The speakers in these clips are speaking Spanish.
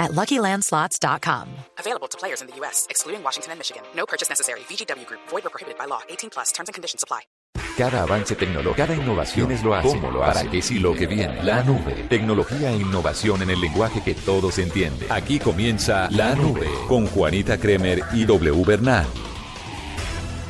at LuckyLandSlots.com. Available to players in the U.S., excluding Washington and Michigan. No purchase necessary. VGW Group. Void or prohibited by law. 18 plus. Terms and conditions apply. Cada avance tecnológico, cada innovación es lo hace. ¿Cómo lo hace? ¿Para qué sí lo que viene? La nube. Tecnología e innovación en el lenguaje que todos entienden. Aquí comienza La Nube con Juanita Kremer y W Bernal.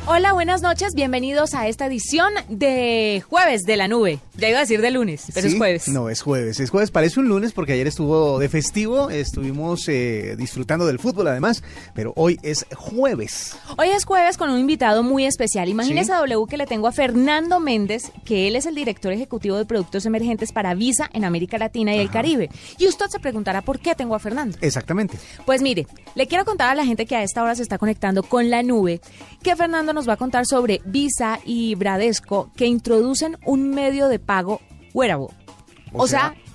Hola, buenas noches, bienvenidos a esta edición de jueves de la nube. Ya iba a decir de lunes, pero es jueves. No, es jueves. Es jueves, parece un lunes porque ayer estuvo de festivo, estuvimos eh, disfrutando del fútbol además, pero hoy es jueves. Hoy es jueves con un invitado muy especial. Imagínese Sí. a W que le tengo a Fernando Méndez, que él es el director ejecutivo de productos emergentes para Visa en América Latina y el Caribe. Y usted se preguntará por qué tengo a Fernando. Exactamente. Pues mire, le quiero contar a la gente que a esta hora se está conectando con la nube que Fernando nos va a contar sobre Visa y Bradesco que introducen un medio de pago wearable. O, O sea, sea,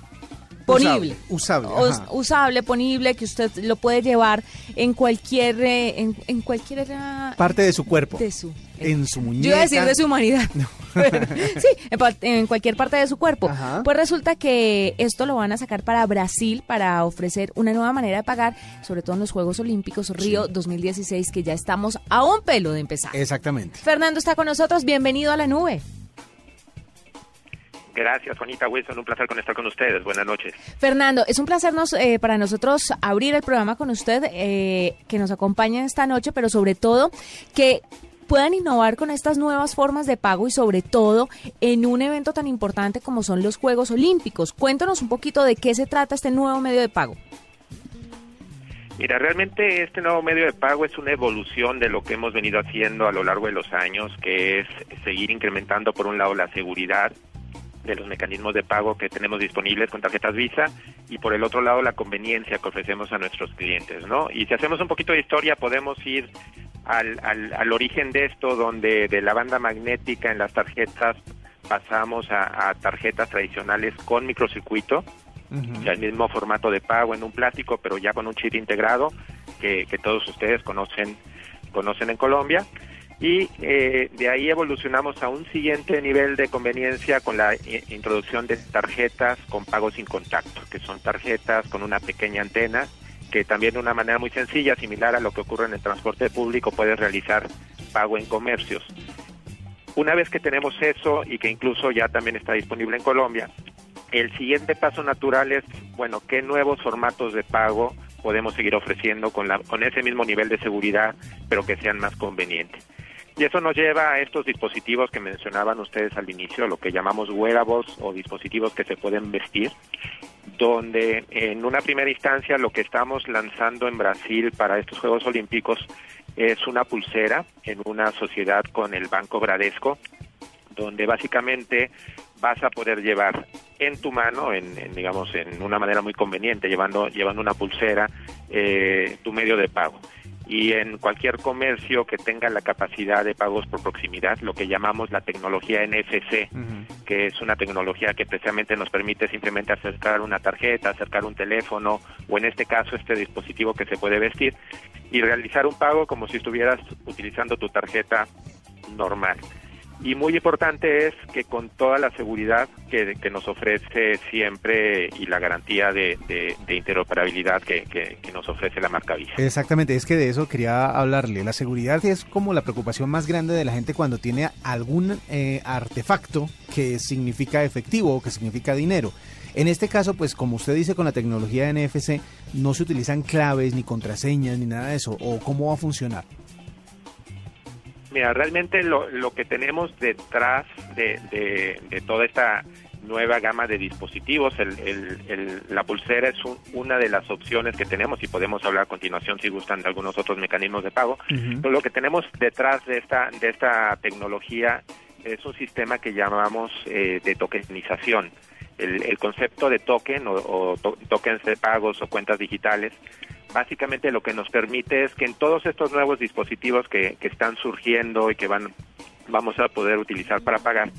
ponible. usable, Us- ajá. usable, ponible, que usted lo puede llevar en cualquier en, en cualquier Parte de su cuerpo. de su En su muñeca. yo iba a decir de su humanidad. sí, en, cualquier parte de su cuerpo. Ajá. Pues resulta que esto lo van a sacar para Brasil para ofrecer una nueva manera de pagar, sobre todo en los Juegos Olímpicos Río 2016, que ya estamos a un pelo de empezar. Exactamente. Fernando está con nosotros, bienvenido a la nube. Gracias, Juanita Wilson. Un placer conectar con ustedes. Buenas noches. Fernando, es un placer nos, eh, para nosotros abrir el programa con usted, eh, que nos acompañe esta noche, pero sobre todo que puedan innovar con estas nuevas formas de pago y sobre todo en un evento tan importante como son los Juegos Olímpicos. Cuéntanos un poquito de qué se trata este nuevo medio de pago. Mira, realmente este nuevo medio de pago es una evolución de lo que hemos venido haciendo a lo largo de los años, que es seguir incrementando, por un lado, la seguridad de los mecanismos de pago que tenemos disponibles con tarjetas Visa y por el otro lado la conveniencia que ofrecemos a nuestros clientes, ¿no? Y si hacemos un poquito de historia podemos ir al, al, al origen de esto, donde de la banda magnética en las tarjetas pasamos a, a tarjetas tradicionales con microcircuito, ya el mismo formato de pago en un plástico, pero ya con un chip integrado que, que todos ustedes conocen conocen en Colombia. Y eh, de ahí evolucionamos a un siguiente nivel de conveniencia con la i- introducción de tarjetas con pago sin contacto, que son tarjetas con una pequeña antena que también de una manera muy sencilla, similar a lo que ocurre en el transporte público, puedes realizar pago en comercios. Una vez que tenemos eso y que incluso ya también está disponible en Colombia, el siguiente paso natural es, bueno, ¿qué nuevos formatos de pago podemos seguir ofreciendo con, la, con ese mismo nivel de seguridad, pero que sean más convenientes? Y eso nos lleva a estos dispositivos que mencionaban ustedes al inicio, lo que llamamos wearables o dispositivos que se pueden vestir, donde en una primera instancia lo que estamos lanzando en Brasil para estos Juegos Olímpicos es una pulsera en una sociedad con el Banco Bradesco, donde básicamente vas a poder llevar en tu mano, en, en, digamos, en una manera muy conveniente, llevando, llevando una pulsera, eh, tu medio de pago. Y en cualquier comercio que tenga la capacidad de pagos por proximidad, lo que llamamos la tecnología NFC, que es una tecnología que precisamente nos permite simplemente acercar una tarjeta, acercar un teléfono, o en este caso este dispositivo que se puede vestir, y realizar un pago como si estuvieras utilizando tu tarjeta normal. Y muy importante es que con toda la seguridad que, nos ofrece siempre y la garantía de, interoperabilidad que nos ofrece la marca Visa. Exactamente, es que de eso quería hablarle. La seguridad es como la preocupación más grande de la gente cuando tiene algún eh, artefacto que significa efectivo o que significa dinero. En este caso, pues como usted dice con la tecnología NFC, no se utilizan claves ni contraseñas ni nada de eso. ¿O cómo va a funcionar? Mira, realmente lo, lo que tenemos detrás de, de- de toda esta nueva gama de dispositivos, el- el- el- la pulsera es un- una de las opciones que tenemos y podemos hablar a continuación si gustan de algunos otros mecanismos de pago. Pero lo que tenemos detrás de esta, de esta tecnología es un sistema que llamamos eh, de tokenización. El, el concepto de token o, o to- tokens de pagos o cuentas digitales básicamente lo que nos permite es que en todos estos nuevos dispositivos que, que están surgiendo y que van vamos a poder utilizar para pagar,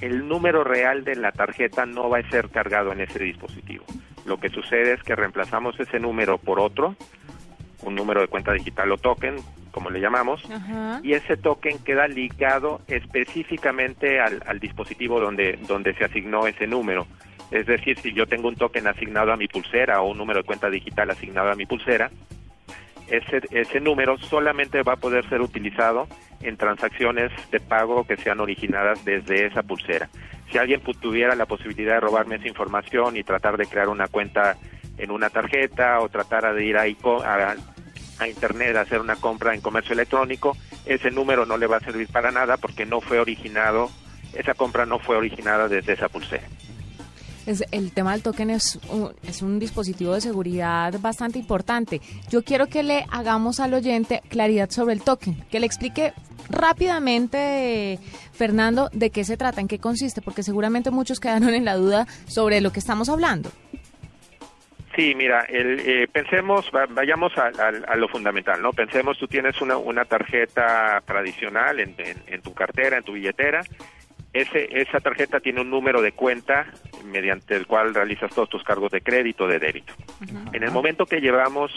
el número real de la tarjeta no va a ser cargado en ese dispositivo. Lo que sucede es que reemplazamos ese número por otro, un número de cuenta digital o token, como le llamamos, y ese token queda ligado específicamente al, al, dispositivo donde, donde se asignó ese número. Es decir, si yo tengo un token asignado a mi pulsera o un número de cuenta digital asignado a mi pulsera, ese, ese número solamente va a poder ser utilizado en transacciones de pago que sean originadas desde esa pulsera. Si alguien tuviera la posibilidad de robarme esa información y tratar de crear una cuenta en una tarjeta o tratar de ir a, a, a Internet a hacer una compra en comercio electrónico, ese número no le va a servir para nada porque no fue originado, esa compra no fue originada desde esa pulsera. El tema del token es un, es un dispositivo de seguridad bastante importante. Yo quiero que le hagamos al oyente claridad sobre el token, que le explique rápidamente, Fernando, de qué se trata, en qué consiste, porque seguramente muchos quedaron en la duda sobre lo que estamos hablando. Sí, mira, el, eh, pensemos, vayamos a, a, a, lo fundamental, ¿no? Pensemos, tú tienes una, una tarjeta tradicional en, en, en, tu cartera, en tu billetera, ese, esa tarjeta tiene un número de cuenta mediante el cual realizas todos tus cargos de crédito, de débito. En el momento que llevamos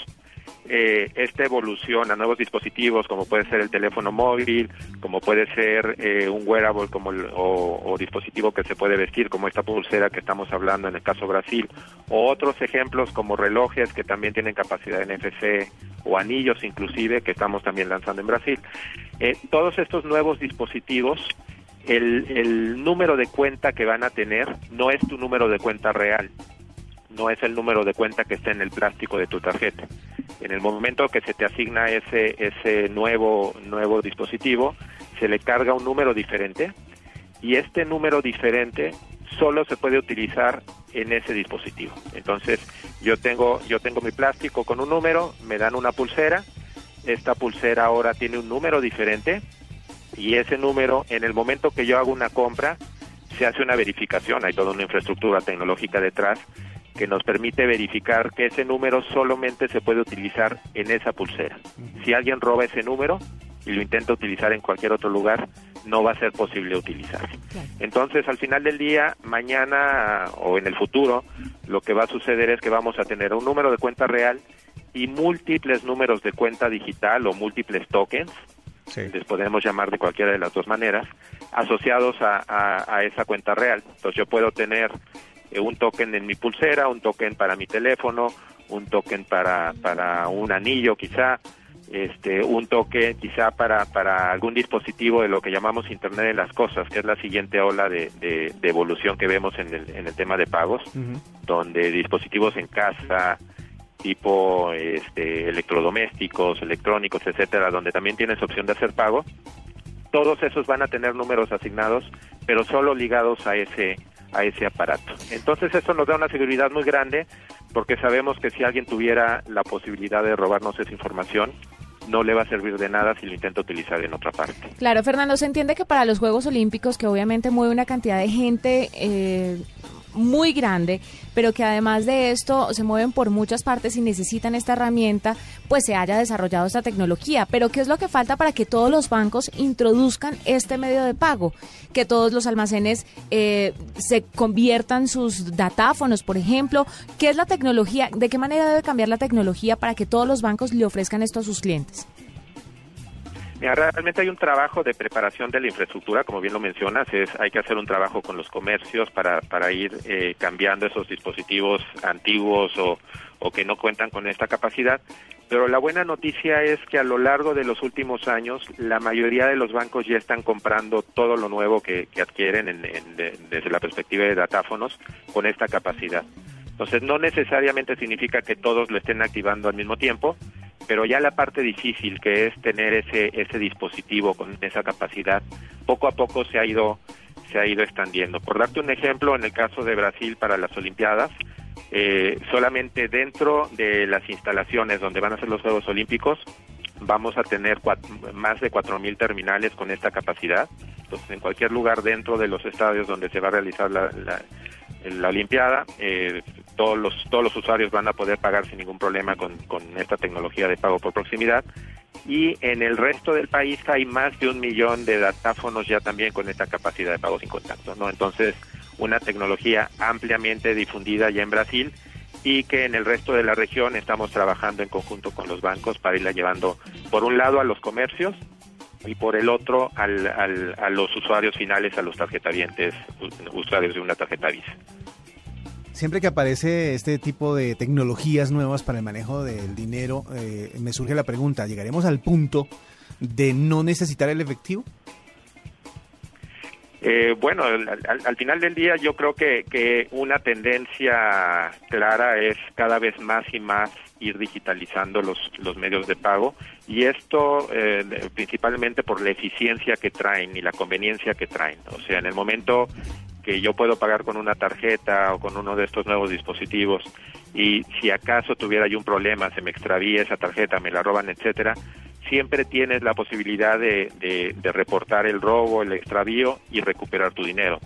eh, esta evolución a nuevos dispositivos, como puede ser el teléfono móvil, como puede ser eh, un wearable como el, o, o, dispositivo que se puede vestir, como esta pulsera que estamos hablando en el caso Brasil, o otros ejemplos como relojes que también tienen capacidad NFC o anillos inclusive que estamos también lanzando en Brasil. Eh, todos estos nuevos dispositivos el, el número de cuenta que van a tener no es tu número de cuenta real, no es el número de cuenta que está en el plástico de tu tarjeta. En el momento que se te asigna ese, ese nuevo, nuevo dispositivo, se le carga un número diferente y este número diferente solo se puede utilizar en ese dispositivo. Entonces, yo tengo, yo tengo mi plástico con un número, me dan una pulsera, esta pulsera ahora tiene un número diferente y ese número, en el momento que yo hago una compra, se hace una verificación, hay toda una infraestructura tecnológica detrás que nos permite verificar que ese número solamente se puede utilizar en esa pulsera. Si alguien roba ese número y lo intenta utilizar en cualquier otro lugar, no va a ser posible utilizar. Entonces, al final del día, mañana o en el futuro, lo que va a suceder es que vamos a tener un número de cuenta real y múltiples números de cuenta digital o múltiples tokens sí. les podemos llamar de cualquiera de las dos maneras, asociados a, a, a esa cuenta real. Entonces yo puedo tener eh, un token en mi pulsera, un token para mi teléfono, un token para, para un anillo quizá, este, un token quizá para, para algún dispositivo de lo que llamamos Internet de las Cosas, que es la siguiente ola de, de, de evolución que vemos en el, en el tema de pagos, uh -huh. donde dispositivos en casa, tipo este, electrodomésticos, electrónicos, etcétera, donde también tienes opción de hacer pago, todos esos van a tener números asignados, pero solo ligados a ese a ese aparato. Entonces eso nos da una seguridad muy grande porque sabemos que si alguien tuviera la posibilidad de robarnos esa información, no le va a servir de nada si lo intenta utilizar en otra parte. Claro, Fernando, se entiende que para los Juegos Olímpicos, que obviamente mueve una cantidad de gente eh, muy grande, pero que además de esto se mueven por muchas partes y necesitan esta herramienta, pues se haya desarrollado esta tecnología. Pero ¿qué es lo que falta para que todos los bancos introduzcan este medio de pago? Que todos los almacenes eh, se conviertan sus datáfonos, por ejemplo. ¿Qué es la tecnología? ¿De qué manera debe cambiar la tecnología para que todos los bancos le ofrezcan esto a sus clientes? Mira, realmente hay un trabajo de preparación de la infraestructura, como bien lo mencionas, es hay que hacer un trabajo con los comercios para, para ir eh, cambiando esos dispositivos antiguos o, o que no cuentan con esta capacidad. Pero la buena noticia es que a lo largo de los últimos años la mayoría de los bancos ya están comprando todo lo nuevo que, que adquieren en, en, de, desde la perspectiva de datáfonos con esta capacidad. Entonces no necesariamente significa que todos lo estén activando al mismo tiempo, pero ya la parte difícil que es tener ese ese dispositivo con esa capacidad poco a poco se ha ido se ha ido extendiendo. Por darte un ejemplo, en el caso de Brasil para las Olimpiadas, eh, solamente dentro de las instalaciones donde van a ser los Juegos Olímpicos vamos a tener cuatro, más de 4.000 terminales con esta capacidad. Entonces, en cualquier lugar dentro de los estadios donde se va a realizar la, la, la Olimpiada, eh, todos los todos los usuarios van a poder pagar sin ningún problema con, con esta tecnología de pago por proximidad y en el resto del país hay más de un millón de datáfonos ya también con esta capacidad de pago sin contacto, ¿no? Entonces, una tecnología ampliamente difundida ya en Brasil y que en el resto de la región estamos trabajando en conjunto con los bancos para irla llevando, por un lado, a los comercios y por el otro a los usuarios finales, a los tarjetavientes, usuarios de una tarjeta Visa. Siempre que aparece este tipo de tecnologías nuevas para el manejo del dinero, eh, me surge la pregunta, ¿llegaremos al punto de no necesitar el efectivo? Eh, bueno, al, al, final del día yo creo que, que una tendencia clara es cada vez más y más ir digitalizando los, los medios de pago y esto eh, principalmente por la eficiencia que traen y la conveniencia que traen. O sea, en el momento que yo puedo pagar con una tarjeta o con uno de estos nuevos dispositivos y si acaso tuviera yo un problema, se me extravía esa tarjeta, me la roban, etcétera, siempre tienes la posibilidad de, de, reportar el robo, el extravío y recuperar tu dinero.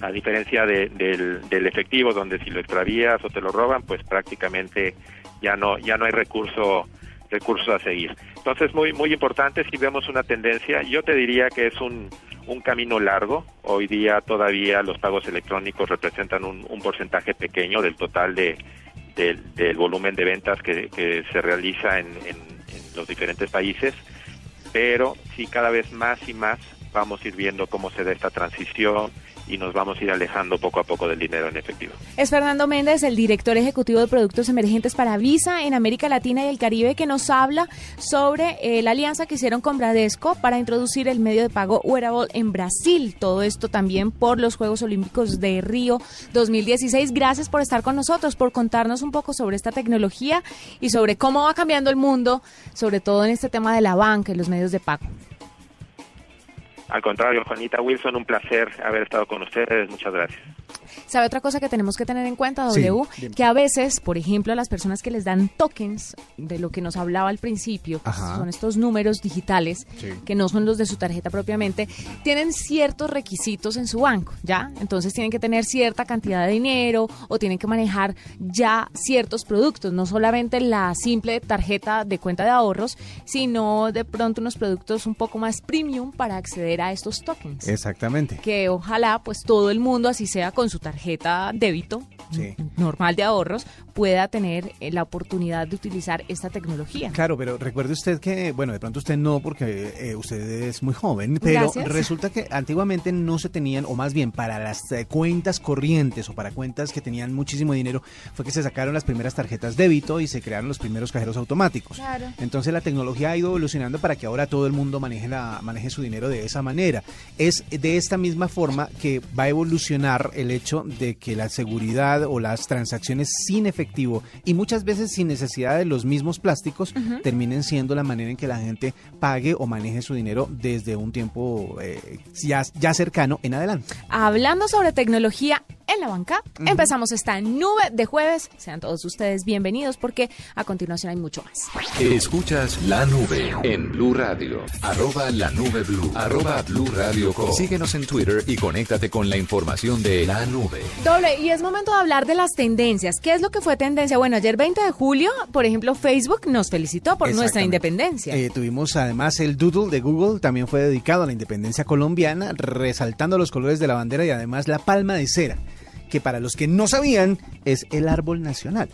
A diferencia de, del, efectivo, donde si lo extravías o te lo roban, pues prácticamente ya no ya no hay recurso recurso a seguir. Entonces muy muy importante si vemos una tendencia, yo te diría que es un un camino largo. Hoy día todavía los pagos electrónicos representan un, un porcentaje pequeño del total de, de, del volumen de ventas que, que se realiza en los diferentes países, pero sí cada vez más y más vamos a ir viendo cómo se da esta transición y nos vamos a ir alejando poco a poco del dinero en efectivo. Es Fernando Méndez, el director ejecutivo de productos emergentes para Visa en América Latina y el Caribe, que nos habla sobre eh, la alianza que hicieron con Bradesco para introducir el medio de pago wearable en Brasil. Todo esto también por los Juegos Olímpicos de Río 2016. Gracias por estar con nosotros, por contarnos un poco sobre esta tecnología y sobre cómo va cambiando el mundo, sobre todo en este tema de la banca y los medios de pago. Al contrario, Juanita Wilson, un placer haber estado con ustedes. Muchas gracias. ¿Sabe otra cosa que tenemos que tener en cuenta, W? Sí, que a veces, por ejemplo, a las personas que les dan tokens, de lo que nos hablaba al principio, son estos números digitales, sí. que no son los de su tarjeta propiamente, tienen ciertos requisitos en su banco, ¿ya? Entonces tienen que tener cierta cantidad de dinero o tienen que manejar ya ciertos productos, no solamente la simple tarjeta de cuenta de ahorros, sino de pronto unos productos un poco más premium para acceder a estos tokens. Exactamente. Que ojalá pues todo el mundo así sea con su tarjeta débito sí. normal de ahorros pueda tener eh, la oportunidad de utilizar esta tecnología. Claro, pero recuerde usted que, bueno, de pronto usted no, porque eh, usted es muy joven, pero Gracias. resulta que antiguamente no se tenían, o más bien para las eh, cuentas corrientes o para cuentas que tenían muchísimo dinero, fue que se sacaron las primeras tarjetas débito y se crearon los primeros cajeros automáticos. Claro. Entonces la tecnología ha ido evolucionando para que ahora todo el mundo maneje, la, maneje su dinero de esa manera. Es de esta misma forma que va a evolucionar el hecho de que la seguridad o las transacciones sin efectivo y muchas veces sin necesidad de los mismos plásticos uh -huh. terminen siendo la manera en que la gente pague o maneje su dinero desde un tiempo eh, ya, ya cercano en adelante. Hablando sobre tecnología en la banca, uh -huh. empezamos esta nube de jueves. Sean todos ustedes bienvenidos porque a continuación hay mucho más. Escuchas la nube en Blue Radio. Arroba la nube Blue. Arroba Blue Radio. Síguenos en Twitter y conéctate con la información de la nube. Doble, y es momento de hablar de las tendencias. ¿Qué es lo que fue tendencia? Bueno, ayer 20 de julio, por ejemplo, Facebook nos felicitó por nuestra independencia. Eh, tuvimos además el doodle de Google, también fue dedicado a la independencia colombiana, resaltando los colores de la bandera y además la palma de cera, que para los que no sabían es el árbol nacional.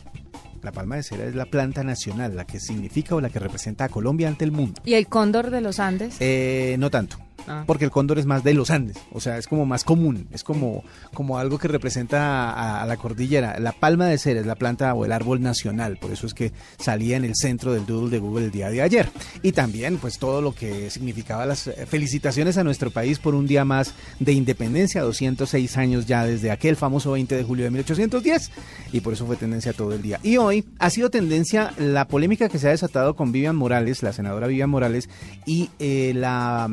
La palma de cera es la planta nacional, la que significa o la que representa a Colombia ante el mundo. ¿Y el cóndor de los Andes? Eh, no tanto. Ah. Porque el cóndor es más de los Andes, o sea, es como más común, es como, como algo que representa a, la cordillera. La palma de cera es la planta o el árbol nacional, por eso es que salía en el centro del doodle de Google el día de ayer. Y también, pues, todo lo que significaba las felicitaciones a nuestro país por un día más de independencia, 206 años ya desde aquel famoso 20 de julio de 1810, y por eso fue tendencia todo el día. Y hoy ha sido tendencia la polémica que se ha desatado con Vivian Morales, la senadora Vivian Morales, y eh, la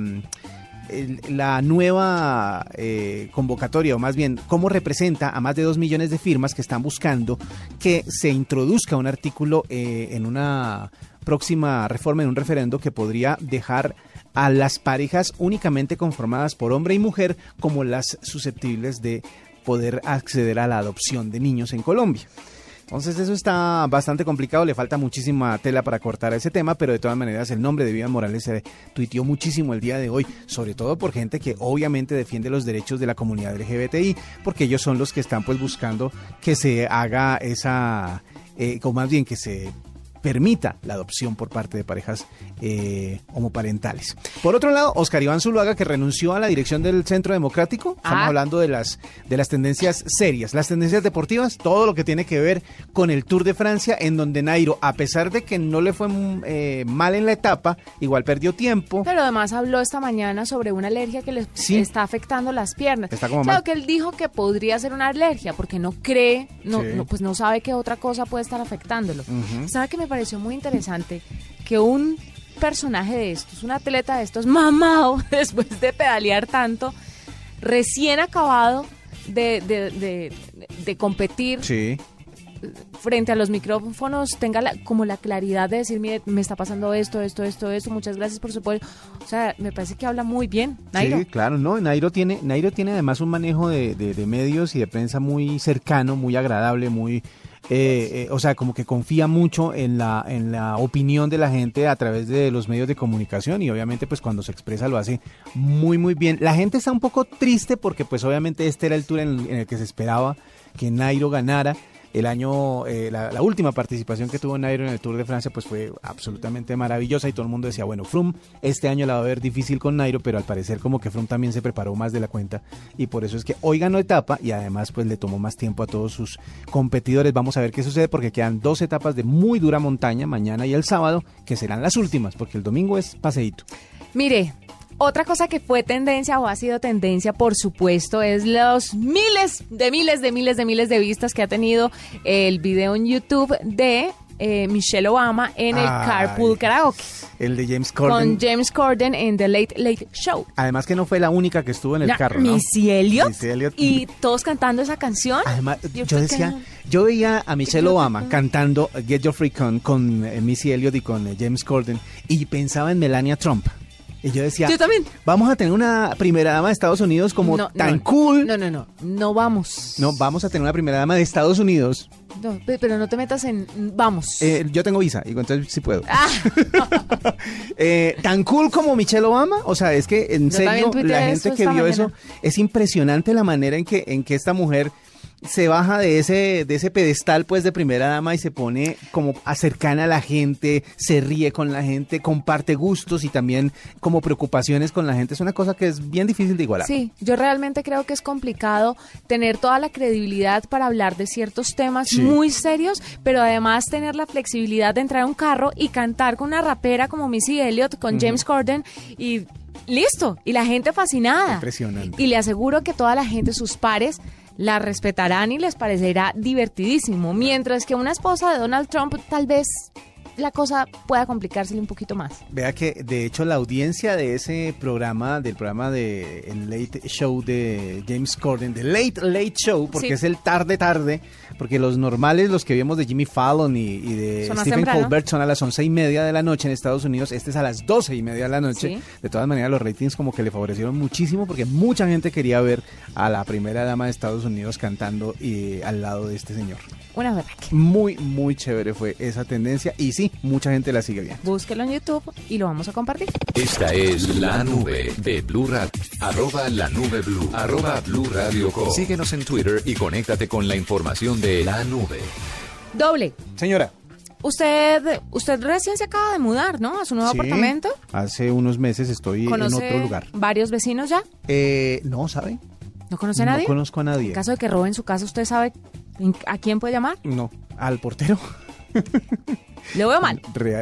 la nueva eh, convocatoria, o más bien, cómo representa a más de dos millones de firmas que están buscando que se introduzca un artículo eh, en una próxima reforma, en un referendo que podría dejar a las parejas únicamente conformadas por hombre y mujer como las susceptibles de poder acceder a la adopción de niños en Colombia. Entonces eso está bastante complicado, le falta muchísima tela para cortar ese tema, pero de todas maneras el nombre de Vivian Morales se tuiteó muchísimo el día de hoy, sobre todo por gente que obviamente defiende los derechos de la comunidad LGBTI, porque ellos son los que están pues buscando que se haga esa, eh, o más bien que se permita la adopción por parte de parejas eh, homoparentales. Por otro lado, Oscar Iván Zuluaga, que renunció a la dirección del Centro Democrático, estamos Ah. hablando de las, de las tendencias serias, las tendencias deportivas, todo lo que tiene que ver con el Tour de Francia, en donde Nairo, a pesar de que no le fue mm, eh, mal en la etapa, igual perdió tiempo. Pero además habló esta mañana sobre una alergia que le Sí. está afectando las piernas. Está como claro mal. que él dijo que podría ser una alergia porque no cree, no, Sí. no, pues no sabe qué otra cosa puede estar afectándolo. ¿Sabe que me pareció muy interesante que un personaje de estos, un atleta de estos, mamado, después de pedalear tanto, recién acabado de, de, de- de competir Sí. frente a los micrófonos tenga la- como la claridad de decir, mire, me está pasando esto, esto, esto, esto, muchas gracias por su apoyo. O sea, me parece que habla muy bien, Nairo. Sí, claro, no, Nairo tiene, Nairo tiene además un manejo de medios y de prensa muy cercano, muy agradable, muy, eh, eh, o sea, como que confía mucho en la, en la opinión de la gente a través de los medios de comunicación y obviamente pues cuando se expresa lo hace muy muy bien. La gente está un poco triste porque pues obviamente este era el tour en, en el que se esperaba que Nairo ganara. El año, eh, la, la última participación que tuvo Nairo en el Tour de Francia, pues fue absolutamente maravillosa y todo el mundo decía, bueno, Froome este año la va a ver difícil con Nairo, pero al parecer como que Froome también se preparó más de la cuenta y por eso es que hoy ganó etapa y además pues le tomó más tiempo a todos sus competidores. Vamos a ver qué sucede porque quedan dos etapas de muy dura montaña, mañana y el sábado, que serán las últimas, porque el domingo es paseíto. Mire, otra cosa que fue tendencia o ha sido tendencia, por supuesto, es los miles de miles de miles de miles de vistas que ha tenido el video en YouTube de eh, Michelle Obama en el Ay. Carpool Karaoke El de James Corden. con James Corden en The Late Late Show. Además que no fue la única que estuvo en el carro, ¿no? Missy Elliott, Missy Elliott. y todos cantando esa canción. Además, Yo decía, yo veía a Michelle Obama can- cantando Get Your Freak On con eh, Missy Elliott y con eh, James Corden y pensaba en Melania Trump. Y yo decía, Yo también. vamos a tener una primera dama de Estados Unidos como No, tan no, cool. No, no, no, no vamos. No, vamos a tener una primera dama de Estados Unidos. No, pe- pero no te metas en vamos. Eh, yo tengo visa, y entonces sí puedo. Ah. Eh, tan cool como Michelle Obama, o sea, es que en serio la gente que vio eso es impresionante la manera en que en que esta mujer se baja de ese de ese pedestal pues de primera dama y se pone como cercana a la gente, se ríe con la gente, comparte gustos y también como preocupaciones con la gente. Es una cosa que es bien difícil de igualar. Sí, yo realmente creo que es complicado tener toda la credibilidad para hablar de ciertos temas Sí. muy serios, pero además tener la flexibilidad de entrar a un carro y cantar con una rapera como Missy Elliott, con James Corden y listo, y la gente fascinada. Impresionante. Y le aseguro que toda la gente, sus pares, la respetarán y les parecerá divertidísimo, mientras que una esposa de Donald Trump tal vez la cosa pueda complicársele un poquito más. Vea que de hecho la audiencia de ese programa, del programa de el Late Show de James Corden, de Late Late Show, porque Sí. es el tarde tarde, porque los normales, los que vimos de Jimmy Fallon y, y de Son Stephen temprano. Colbert son a las once y media de la noche en Estados Unidos, este es a las doce y media de la noche. Sí. De todas maneras los ratings como que le favorecieron muchísimo porque mucha gente quería ver a la primera dama de Estados Unidos cantando y, al lado de este señor. Una verdad Muy, muy chévere fue esa tendencia y sí, mucha gente la sigue viendo. búsquelo en YouTube y lo vamos a compartir. Esta es la nube de Blue Radio. Arroba la nube Blue. Arroba Blue Radio Co. Síguenos en Twitter y conéctate con la información de la nube. Doble. Señora. Usted, usted recién se acaba de mudar, ¿no? A su nuevo Sí, apartamento. Hace unos meses estoy en ¿Conoce otro lugar. varios vecinos ya? Eh, no, ¿sabe? ¿No conoce a no nadie? conozco a nadie. En caso de que roben su casa, ¿usted sabe a quién puede llamar? No, al portero. Lo veo mal.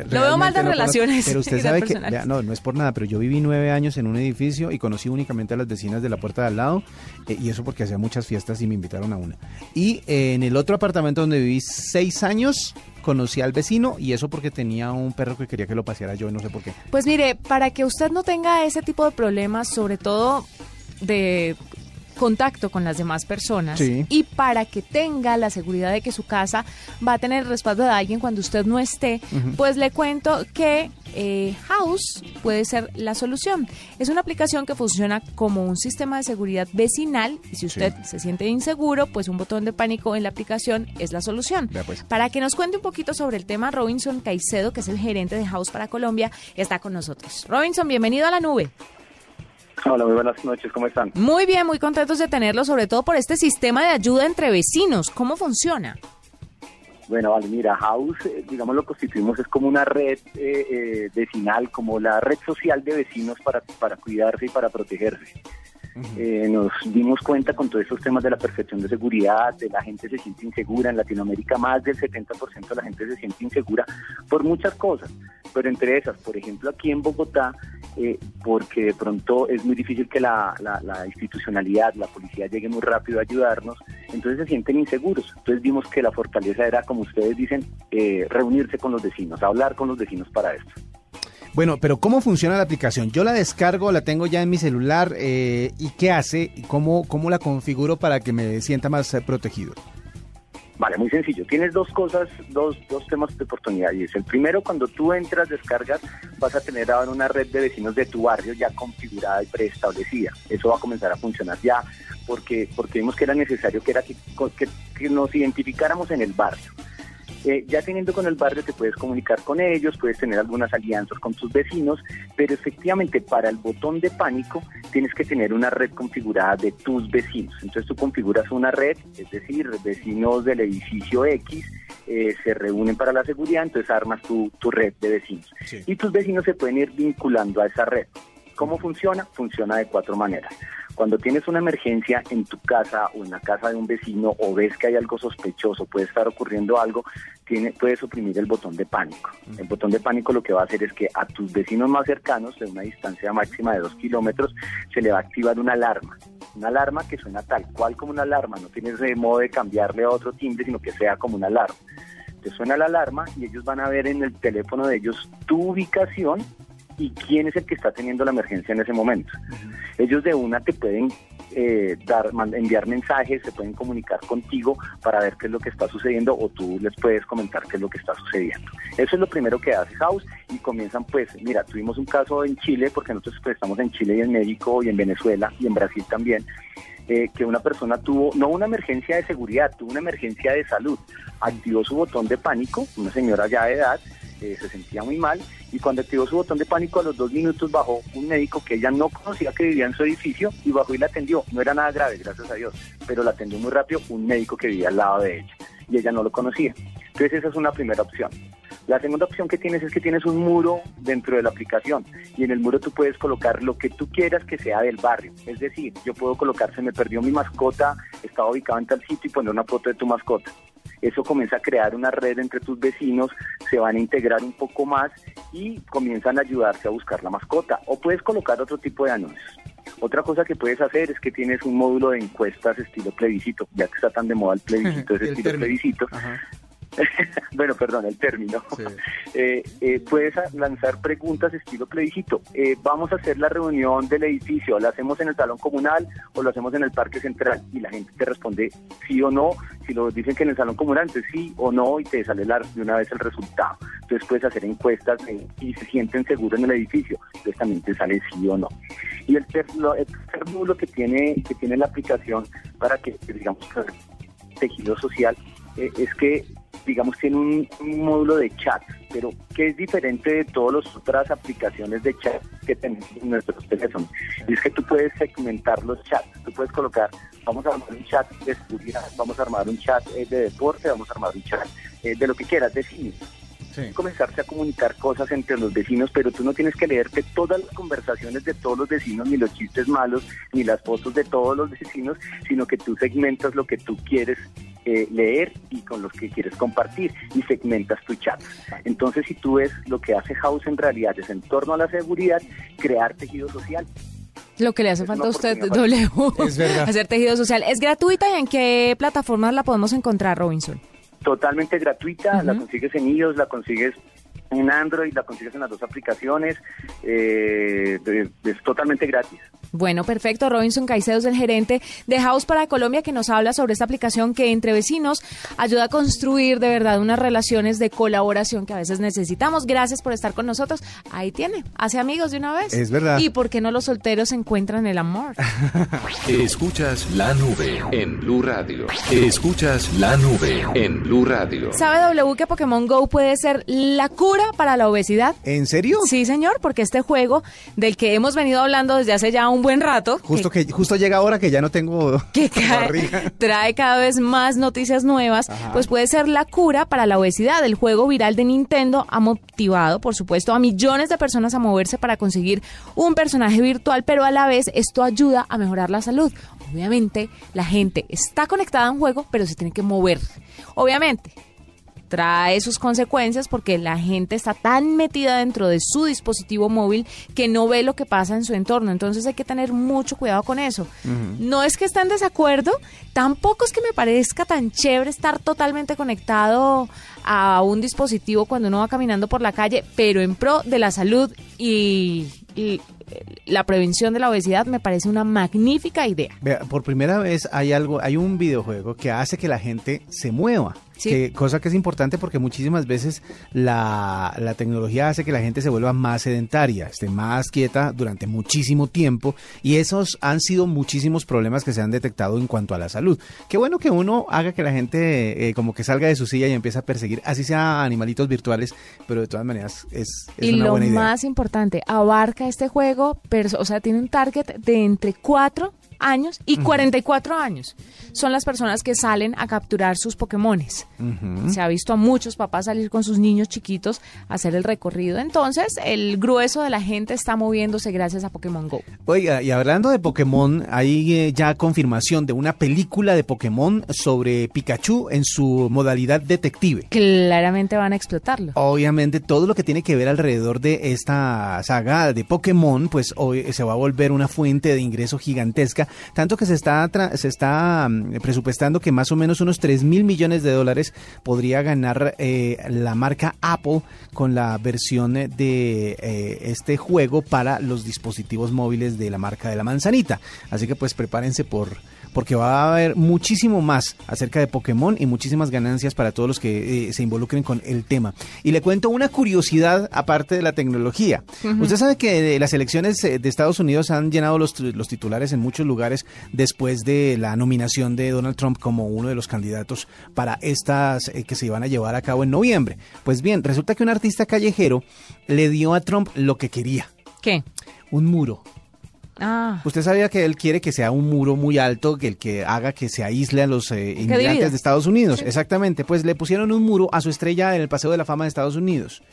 Lo veo mal de no conozco. relaciones Pero usted sabe que, vea, no, no es por nada, pero yo viví nueve años en un edificio y conocí únicamente a las vecinas de la puerta de al lado, eh, y eso porque hacía muchas fiestas y me invitaron a una. Y eh, en el otro apartamento donde viví seis años, conocí al vecino, y eso porque tenía un perro que quería que lo paseara yo, no sé por qué. Pues mire, para que usted no tenga ese tipo de problemas, sobre todo de contacto con las demás personas Sí. y para que tenga la seguridad de que su casa va a tener el respaldo de alguien cuando usted no esté, pues le cuento que eh, House puede ser la solución. Es una aplicación que funciona como un sistema de seguridad vecinal y si usted se siente inseguro, pues un botón de pánico en la aplicación es la solución. Pues. Para que nos cuente un poquito sobre el tema, Robinson Caicedo, que es el gerente de House para Colombia, está con nosotros. Robinson, bienvenido a la nube. Hola, muy buenas noches, ¿cómo están? Muy bien, muy contentos de tenerlo, sobre todo por este sistema de ayuda entre vecinos. ¿Cómo funciona? Bueno, vale, mira, House, eh, digamos, lo constituimos es como una red eh, eh, vecinal, como la red social de vecinos para, para cuidarse y para protegerse. Eh, nos dimos cuenta con todos estos temas de la percepción de seguridad, de la gente se siente insegura, en Latinoamérica más del 70% de la gente se siente insegura por muchas cosas, pero entre esas, por ejemplo, aquí en Bogotá, eh, porque de pronto es muy difícil que la institucionalidad, la policía llegue muy rápido a ayudarnos, entonces se sienten inseguros. Entonces vimos que la fortaleza era, como ustedes dicen, eh, reunirse con los vecinos, hablar con los vecinos para esto. Bueno, pero ¿cómo funciona la aplicación? Yo la descargo, la tengo ya en mi celular eh, y ¿qué hace? ¿Y cómo, cómo la configuro para que me sienta más eh, protegido? Vale, muy sencillo. Tienes dos cosas, dos, dos temas de oportunidad. Y es el primero, cuando tú entras, descargas, vas a tener ahora una red de vecinos de tu barrio ya configurada y preestablecida. Eso va a comenzar a funcionar ya, porque, porque vimos que era necesario que, era que, que- que nos identificáramos en el barrio. Eh, ya teniendo con el barrio te puedes comunicar con ellos, puedes tener algunas alianzas con tus vecinos, pero efectivamente para el botón de pánico tienes que tener una red configurada de tus vecinos. Entonces tú configuras una red, es decir, vecinos del edificio X eh, se reúnen para la seguridad, entonces armas tu, tu red de vecinos. Sí. Y tus vecinos se pueden ir vinculando a esa red. ¿Cómo funciona? Funciona de cuatro maneras. Cuando tienes una emergencia en tu casa o en la casa de un vecino o ves que hay algo sospechoso, puede estar ocurriendo algo, tiene, puedes oprimir el botón de pánico. El botón de pánico lo que va a hacer es que a tus vecinos más cercanos, de una distancia máxima de dos kilómetros, se le va a activar una alarma. Una alarma que suena tal cual como una alarma, no tienes de modo de cambiarle a otro timbre, sino que sea como una alarma. Te suena la alarma y ellos van a ver en el teléfono de ellos tu ubicación y quién es el que está teniendo la emergencia en ese momento. Ellos de una te pueden eh, dar, enviar mensajes, se pueden comunicar contigo para ver qué es lo que está sucediendo o tú les puedes comentar qué es lo que está sucediendo. Eso es lo primero que hace House y comienzan pues, mira, tuvimos un caso en Chile, porque nosotros pues, estamos en Chile y en México y en Venezuela y en Brasil también, eh, que una persona tuvo, no una emergencia de seguridad, tuvo una emergencia de salud. Activó su botón de pánico, una señora ya de edad, eh, se sentía muy mal y cuando activó su botón de pánico a los dos minutos bajó un médico que ella no conocía que vivía en su edificio y bajó y la atendió. No era nada grave, gracias a Dios, pero la atendió muy rápido un médico que vivía al lado de ella y ella no lo conocía. Entonces esa es una primera opción. La segunda opción que tienes es que tienes un muro dentro de la aplicación y en el muro tú puedes colocar lo que tú quieras que sea del barrio. Es decir, yo puedo colocar, se me perdió mi mascota, estaba ubicado en tal sitio y poner una foto de tu mascota. Eso comienza a crear una red entre tus vecinos, se van a integrar un poco más y comienzan a ayudarse a buscar la mascota. O puedes colocar otro tipo de anuncios. Otra cosa que puedes hacer es que tienes un módulo de encuestas estilo plebiscito, ya que está tan de moda el plebiscito, es El estilo término. plebiscito. Ajá. bueno, perdón, el término. Sí. Eh, eh, puedes lanzar preguntas estilo plebiscito. Eh, vamos a hacer la reunión del edificio, ¿la hacemos en el salón comunal o lo hacemos en el parque central? Y la gente te responde sí o no. Si lo dicen que en el salón comunal, entonces sí o no y te sale la- de una vez el resultado. Entonces puedes hacer encuestas eh, y se sienten seguros en el edificio. Entonces también te sale sí o no. Y el, tercer módulo que tiene, que tiene la aplicación para que, digamos, tejido social eh, es que digamos tiene un, un módulo de chat pero que es diferente de todas las otras aplicaciones de chat que tenemos en nuestros teléfonos y es que tú puedes segmentar los chats tú puedes colocar vamos a armar un chat de seguridad vamos a armar un chat eh, de deporte vamos a armar un chat eh, de lo que quieras de cine Sí. comenzarse a comunicar cosas entre los vecinos, pero tú no tienes que leerte todas las conversaciones de todos los vecinos, ni los chistes malos, ni las fotos de todos los vecinos, sino que tú segmentas lo que tú quieres eh, leer y con los que quieres compartir y segmentas tu chat. Entonces, si tú ves lo que hace House en realidad es en torno a la seguridad, crear tejido social. Lo que le hace Es falta a usted, W, Es verdad. hacer tejido social. ¿Es gratuita y en qué plataformas la podemos encontrar, Robinson? Totalmente gratuita, la consigues en iOS, la consigues en Android, la consigues en las dos aplicaciones, eh, es totalmente gratis. Bueno, perfecto. Robinson Caicedo es el gerente de House para Colombia que nos habla sobre esta aplicación que entre vecinos ayuda a construir de verdad unas relaciones de colaboración que a veces necesitamos. Gracias por estar con nosotros. Ahí tiene, hace amigos de una vez. Es verdad. ¿Y por qué no los solteros encuentran el amor? Escuchas la nube en Blue Radio. Escuchas la nube en Blue Radio. ¿Sabe W que Pokémon Go puede ser la cura para la obesidad? ¿En serio? Sí, señor, porque este juego del que hemos venido hablando desde hace ya un buen rato, Justo que justo llega ahora que ya no tengo que trae cada vez más noticias nuevas, pues puede ser la cura para la obesidad. El juego viral de Nintendo ha motivado, por supuesto, a millones de personas a moverse para conseguir un personaje virtual, pero a la vez esto ayuda a mejorar la salud. Obviamente, la gente está conectada a un juego, pero se tiene que mover. Obviamente, trae sus consecuencias porque la gente está tan metida dentro de su dispositivo móvil que no ve lo que pasa en su entorno. Entonces hay que tener mucho cuidado con eso. No es que esté en desacuerdo, tampoco es que me parezca tan chévere estar totalmente conectado a un dispositivo cuando uno va caminando por la calle, pero en pro de la salud y, y, eh, la prevención de la obesidad me parece una magnífica idea. Por primera vez hay algo, hay un videojuego que hace que la gente se mueva. Sí. Que, cosa que es importante porque muchísimas veces la, la tecnología hace que la gente se vuelva más sedentaria, esté más quieta durante muchísimo tiempo y esos han sido muchísimos problemas que se han detectado en cuanto a la salud. Qué bueno que uno haga que la gente eh, como que salga de su silla y empiece a perseguir, así sea animalitos virtuales, pero de todas maneras es, es y una lo buena idea. más importante, abarca este juego, o sea, tiene un target de entre 4 años y 44 años. Son las personas que salen a capturar sus Pokémones. Se ha visto a muchos papás salir con sus niños chiquitos a hacer el recorrido. Entonces, el grueso de la gente está moviéndose gracias a Pokémon Go. Oiga, y hablando de Pokémon, hay eh, ya confirmación de una película de Pokémon sobre Pikachu en su modalidad detective. Claramente van a explotarlo. Obviamente todo lo que tiene que ver alrededor de esta saga de Pokémon, pues hoy se va a volver una fuente de ingreso gigantesca, tanto que se está se está mm, presupuestando que más o menos unos 3 mil millones de dólares podría ganar eh, la marca Apple con la versión de eh, este juego para los dispositivos móviles de la marca de la manzanita. Así que pues prepárense por porque va a haber muchísimo más acerca de Pokémon y muchísimas ganancias para todos los que eh, se involucren con el tema. Y le cuento una curiosidad aparte de la tecnología. Usted sabe que las elecciones de Estados Unidos han llenado los, los titulares en muchos lugares después de la nominación de Donald Trump como uno de los candidatos para estas eh, que se iban a llevar a cabo en noviembre. Pues bien, resulta que un artista callejero le dio a Trump lo que quería, ¿Qué? un muro. Ah, Usted sabía que él quiere que sea un muro muy alto, que el que haga que se aísle a los eh, inmigrantes de Estados Unidos. Exactamente. Pues le pusieron un muro a su estrella en el Paseo de la Fama de Estados Unidos.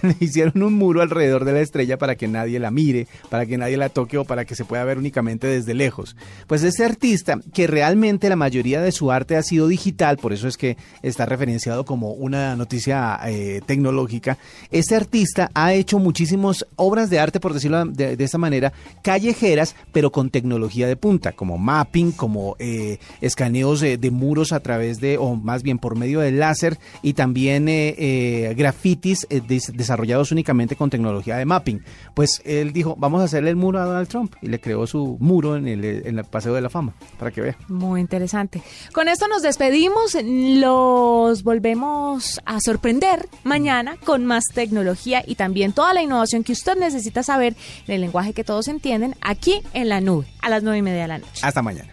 Hicieron un muro alrededor de la estrella para que nadie la mire, para que nadie la toque o para que se pueda ver únicamente desde lejos. Pues este artista, que realmente la mayoría de su arte ha sido digital, por eso es que está referenciado como una noticia eh, tecnológica, este artista ha hecho muchísimas obras de arte, por decirlo de, de esta manera, callejeras, pero con tecnología de punta, como mapping, como eh, escaneos de, de muros a través de, o más bien por medio de láser, y también eh, grafitis des- desarrollados únicamente con tecnología de mapping. Pues él dijo, vamos a hacerle el muro a Donald Trump, y le creó su muro en el, en el Paseo de la Fama, para que vea. Muy interesante. Con esto nos despedimos. Los volvemos a sorprender mañana con más tecnología y también toda la innovación que usted necesita saber en el lenguaje que todos entienden aquí en la nube a las nueve y media de la noche. Hasta mañana.